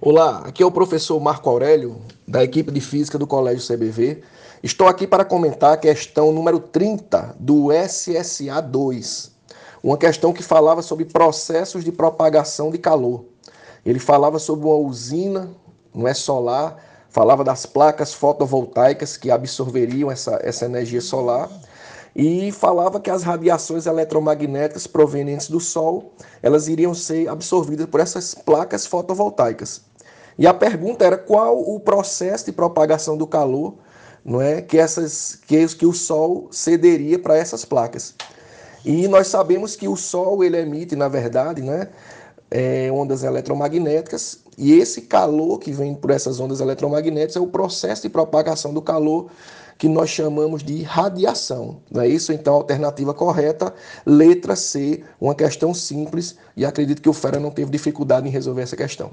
Olá, aqui é o professor Marco Aurélio, da equipe de Física do Colégio CBV. Estou aqui para comentar a questão número 30 do SSA 2, uma questão que falava sobre processos de propagação de calor. Ele falava sobre uma usina, não é solar, falava das placas fotovoltaicas que absorveriam essa, essa energia solar e falava que as radiações eletromagnéticas provenientes do Sol elas iriam ser absorvidas por essas placas fotovoltaicas. E a pergunta era qual o processo de propagação do calor, não é, que essas que, que o Sol cederia para essas placas. E nós sabemos que o Sol ele emite, na verdade, né, é, ondas eletromagnéticas, e esse calor que vem por essas ondas eletromagnéticas é o processo de propagação do calor que nós chamamos de radiação. Não é isso? Então, a alternativa correta, letra C, uma questão simples, e acredito que o Fera não teve dificuldade em resolver essa questão.